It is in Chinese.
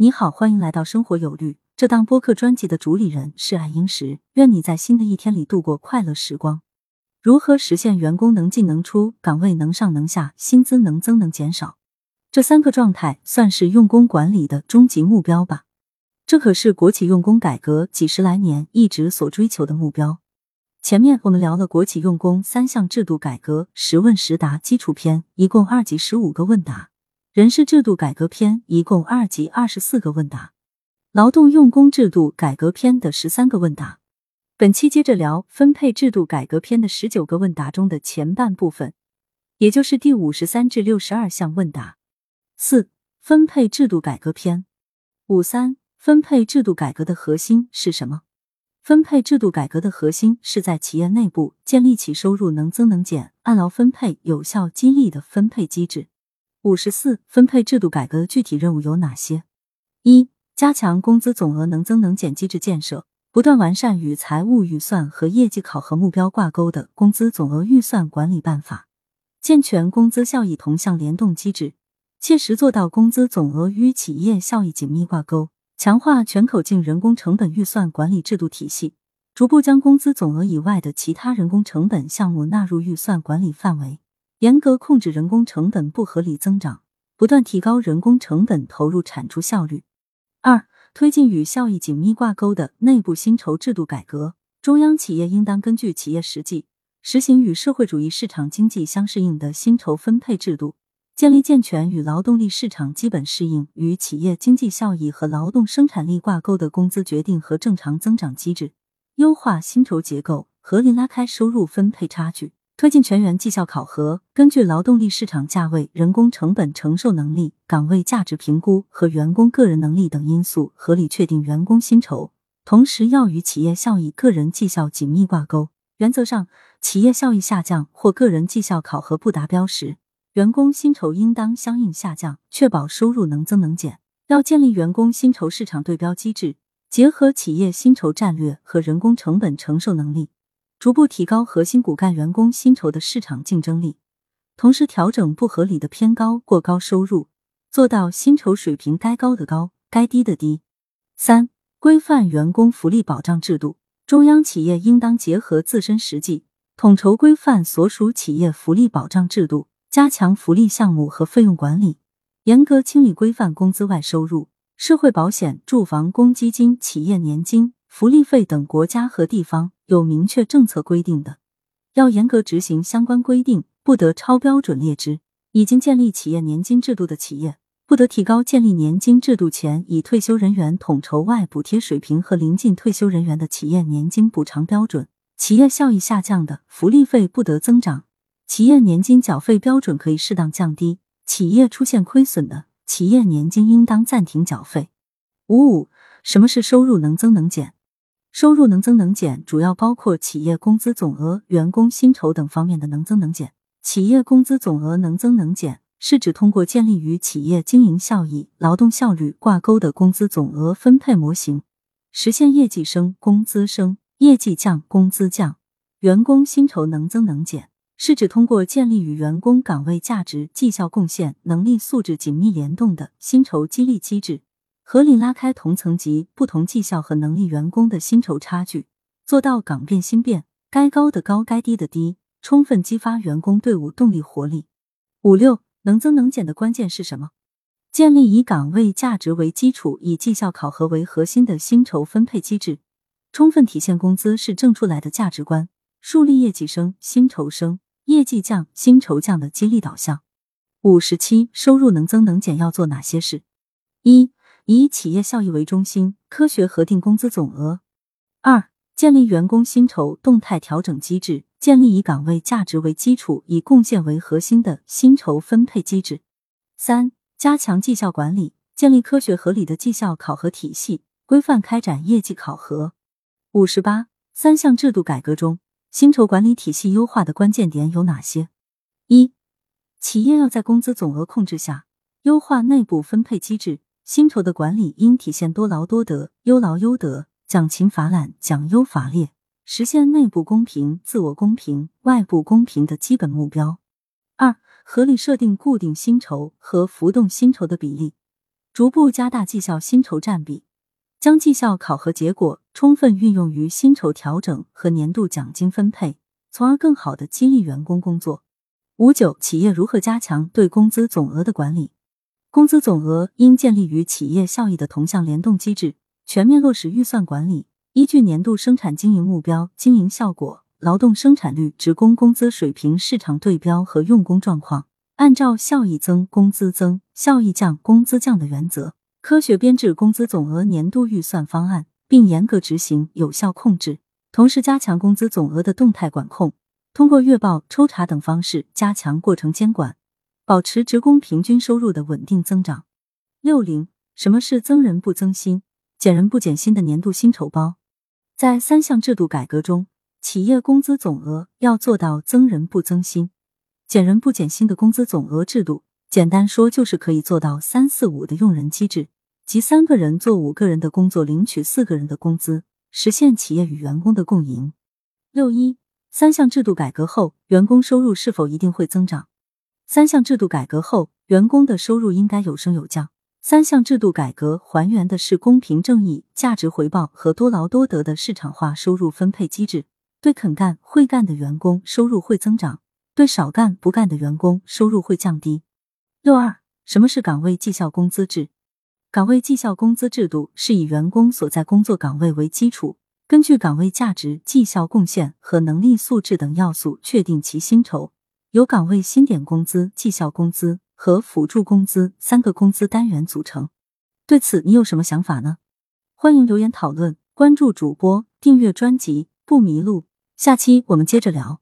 你好，欢迎来到生活有律。这档播客专辑的主理人是爱英石，愿你在新的一天里度过快乐时光。如何实现员工能进能出、岗位能上能下、薪资能增能减少？这三个状态算是用工管理的终极目标吧？这可是国企用工改革几十来年一直所追求的目标。前面我们聊了国企用工三项制度改革十问十答基础篇，一共二级十五个问答。人事制度改革篇一共二级二十四个问答，劳动用工制度改革篇的十三个问答。本期接着聊分配制度改革篇的十九个问答中的前半部分，也就是第五十三至六十二项问答。四、分配制度改革篇五三分配制度改革的核心是什么？分配制度改革的核心是在企业内部建立起收入能增能减、按劳分配、有效激励的分配机制。五十四，分配制度改革具体任务有哪些？一、加强工资总额能增能减机制建设，不断完善与财务预算和业绩考核目标挂钩的工资总额预算管理办法，健全工资效益同向联动机制，切实做到工资总额与企业效益紧密挂钩，强化全口径人工成本预算管理制度体系，逐步将工资总额以外的其他人工成本项目纳入预算管理范围。严格控制人工成本不合理增长，不断提高人工成本投入产出效率。二、推进与效益紧密挂钩的内部薪酬制度改革。中央企业应当根据企业实际，实行与社会主义市场经济相适应的薪酬分配制度，建立健全与劳动力市场基本适应、与企业经济效益和劳动生产力挂钩的工资决定和正常增长机制，优化薪酬结构，合理拉开收入分配差距。推进全员绩效考核，根据劳动力市场价位、人工成本承受能力、岗位价值评估和员工个人能力等因素，合理确定员工薪酬。同时，要与企业效益、个人绩效紧密挂钩。原则上，企业效益下降或个人绩效考核不达标时，员工薪酬应当相应下降，确保收入能增能减。要建立员工薪酬市场对标机制，结合企业薪酬战略和人工成本承受能力。逐步提高核心骨干员工薪酬的市场竞争力，同时调整不合理的偏高、过高收入，做到薪酬水平该高的高，该低的低。三、规范员工福利保障制度。中央企业应当结合自身实际，统筹规范所属企业福利保障制度，加强福利项目和费用管理，严格清理规范工资外收入、社会保险、住房公积金、企业年金。福利费等国家和地方有明确政策规定的，要严格执行相关规定，不得超标准列支。已经建立企业年金制度的企业，不得提高建立年金制度前以退休人员统筹外补贴水平和临近退休人员的企业年金补偿标准。企业效益下降的福利费不得增长，企业年金缴费标准可以适当降低。企业出现亏损的企业年金应当暂停缴费。五五，什么是收入能增能减？收入能增能减，主要包括企业工资总额、员工薪酬等方面的能增能减。企业工资总额能增能减，是指通过建立与企业经营效益、劳动效率挂钩的工资总额分配模型，实现业绩升工资升，业绩降工资降。员工薪酬能增能减，是指通过建立与员工岗位价值、绩效贡献、能力素质紧密联动的薪酬激励机制。合理拉开同层级、不同绩效和能力员工的薪酬差距，做到岗变薪变，该高的高，该低的低，充分激发员工队伍动力活力。五六能增能减的关键是什么？建立以岗位价值为基础、以绩效考核为核心的薪酬分配机制，充分体现工资是挣出来的价值观，树立业绩升薪酬升、业绩降薪酬降的激励导向。五十七收入能增能减要做哪些事？一以企业效益为中心，科学核定工资总额。二、建立员工薪酬动态调整机制，建立以岗位价值为基础、以贡献为核心的薪酬分配机制。三、加强绩效管理，建立科学合理的绩效考核体系，规范开展业绩考核。五十八、三项制度改革中，薪酬管理体系优化的关键点有哪些？一、企业要在工资总额控制下，优化内部分配机制。薪酬的管理应体现多劳多得、优劳优得、奖勤罚懒、奖优罚劣，实现内部公平、自我公平、外部公平的基本目标。二、合理设定固定薪酬和浮动薪酬的比例，逐步加大绩效薪酬占比，将绩效考核结果充分运用于薪酬调整和年度奖金分配，从而更好的激励员工工作。五九，企业如何加强对工资总额的管理？工资总额应建立于企业效益的同向联动机制，全面落实预算管理，依据年度生产经营目标、经营效果、劳动生产率、职工工资水平、市场对标和用工状况，按照效益增工资增、效益降工资降的原则，科学编制工资总额年度预算方案，并严格执行、有效控制。同时，加强工资总额的动态管控。通过月报、抽查等方式加强过程监管，保持职工平均收入的稳定增长。六零，什么是增人不增薪、减人不减薪的年度薪酬包？在三项制度改革中，企业工资总额要做到增人不增薪、减人不减薪的工资总额制度。简单说，就是可以做到三四五的用人机制，即三个人做五个人的工作，领取四个人的工资，实现企业与员工的共赢。六一。三项制度改革后，员工收入是否一定会增长？三项制度改革后，员工的收入应该有升有降。三项制度改革还原的是公平正义、价值回报和多劳多得的市场化收入分配机制。对肯干会干的员工，收入会增长；对少干不干的员工，收入会降低。六二，什么是岗位绩效工资制？岗位绩效工资制度是以员工所在工作岗位为基础。根据岗位价值、绩效贡献和能力素质等要素确定其薪酬，由岗位薪点工资、绩效工资和辅助工资三个工资单元组成。对此，你有什么想法呢？欢迎留言讨论，关注主播，订阅专辑，不迷路。下期我们接着聊。